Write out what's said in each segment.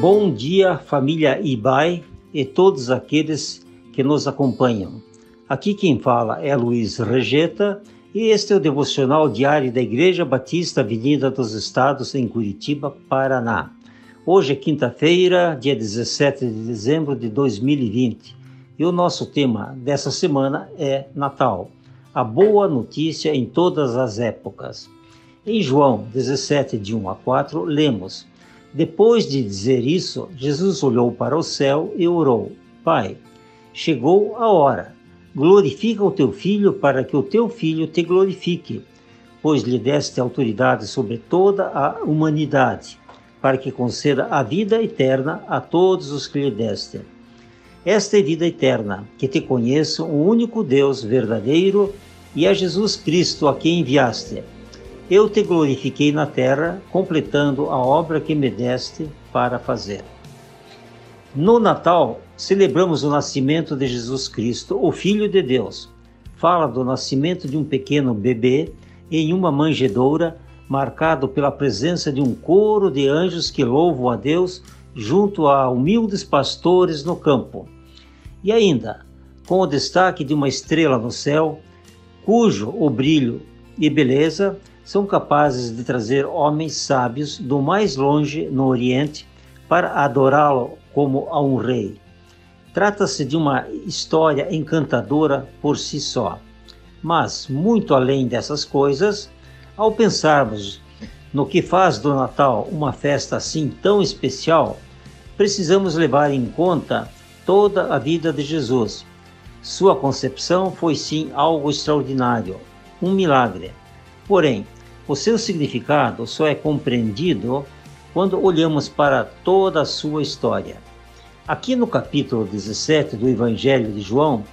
Bom dia, família Ibai e todos aqueles que nos acompanham. Aqui quem fala é Luiz Regeta e este é o devocional diário da Igreja Batista Avenida dos Estados em Curitiba, Paraná. Hoje é quinta-feira, dia 17 de dezembro de 2020 e o nosso tema dessa semana é Natal, a boa notícia em todas as épocas. Em João 17, de 1 a 4, lemos: Depois de dizer isso, Jesus olhou para o céu e orou: Pai, chegou a hora. Glorifica o teu filho para que o teu filho te glorifique, pois lhe deste autoridade sobre toda a humanidade, para que conceda a vida eterna a todos os que lhe deste. Esta é vida eterna, que te conheço, o único Deus verdadeiro, e a Jesus Cristo a quem enviaste eu te glorifiquei na terra, completando a obra que me deste para fazer. No Natal, celebramos o nascimento de Jesus Cristo, o Filho de Deus. Fala do nascimento de um pequeno bebê em uma manjedoura, marcado pela presença de um coro de anjos que louvam a Deus junto a humildes pastores no campo. E ainda, com o destaque de uma estrela no céu, cujo o brilho e beleza são capazes de trazer homens sábios do mais longe no Oriente para adorá-lo como a um rei. Trata-se de uma história encantadora por si só. Mas, muito além dessas coisas, ao pensarmos no que faz do Natal uma festa assim tão especial, precisamos levar em conta toda a vida de Jesus. Sua concepção foi sim algo extraordinário, um milagre. Porém, o seu significado só é compreendido quando olhamos para toda a sua história. Aqui no capítulo 17 do Evangelho de João,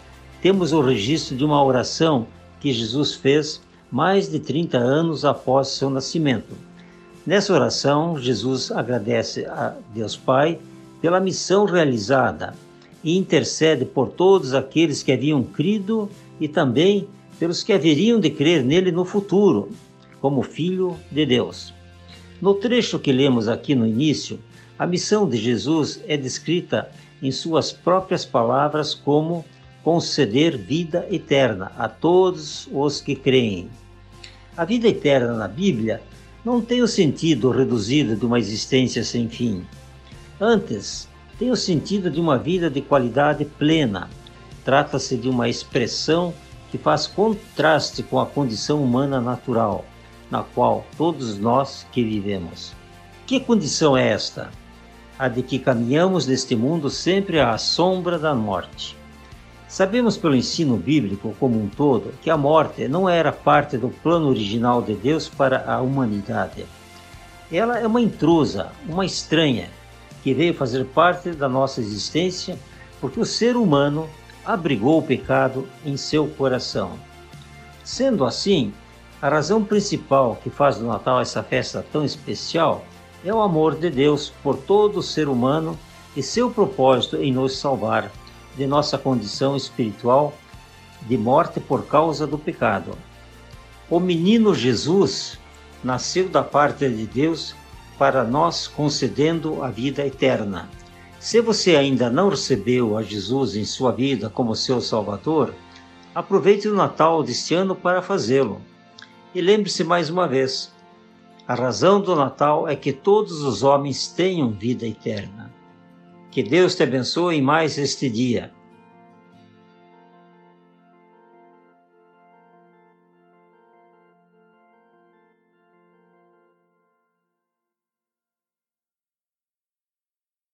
temos o registro de uma oração que Jesus fez mais de 30 anos após seu nascimento. Nessa oração, Jesus agradece a Deus Pai pela missão realizada e intercede por todos aqueles que haviam crido e também pelos que haveriam de crer nele no futuro, como Filho de Deus. No trecho que lemos aqui no início, a missão de Jesus é descrita em suas próprias palavras como conceder vida eterna a todos os que creem. A vida eterna na Bíblia não tem o sentido reduzido de uma existência sem fim. Antes, tem o sentido de uma vida de qualidade plena. Trata-se de uma expressão que faz contraste com a condição humana natural na qual todos nós que vivemos. Que condição é esta? A de que caminhamos neste mundo sempre à sombra da morte. Sabemos pelo ensino bíblico como um todo que a morte não era parte do plano original de Deus para a humanidade. Ela é uma intrusa, uma estranha, que veio fazer parte da nossa existência porque o ser humano abrigou o pecado em seu coração. Sendo assim, a razão principal que faz do Natal essa festa tão especial é o amor de Deus por todo ser humano e seu propósito em nos salvar de nossa condição espiritual de morte por causa do pecado. O menino Jesus nasceu da parte de Deus para nós, concedendo a vida eterna. Se você ainda não recebeu a Jesus em sua vida como seu Salvador, aproveite o Natal deste ano para fazê-lo. E lembre-se mais uma vez: a razão do Natal é que todos os homens tenham vida eterna. Que Deus te abençoe mais este dia.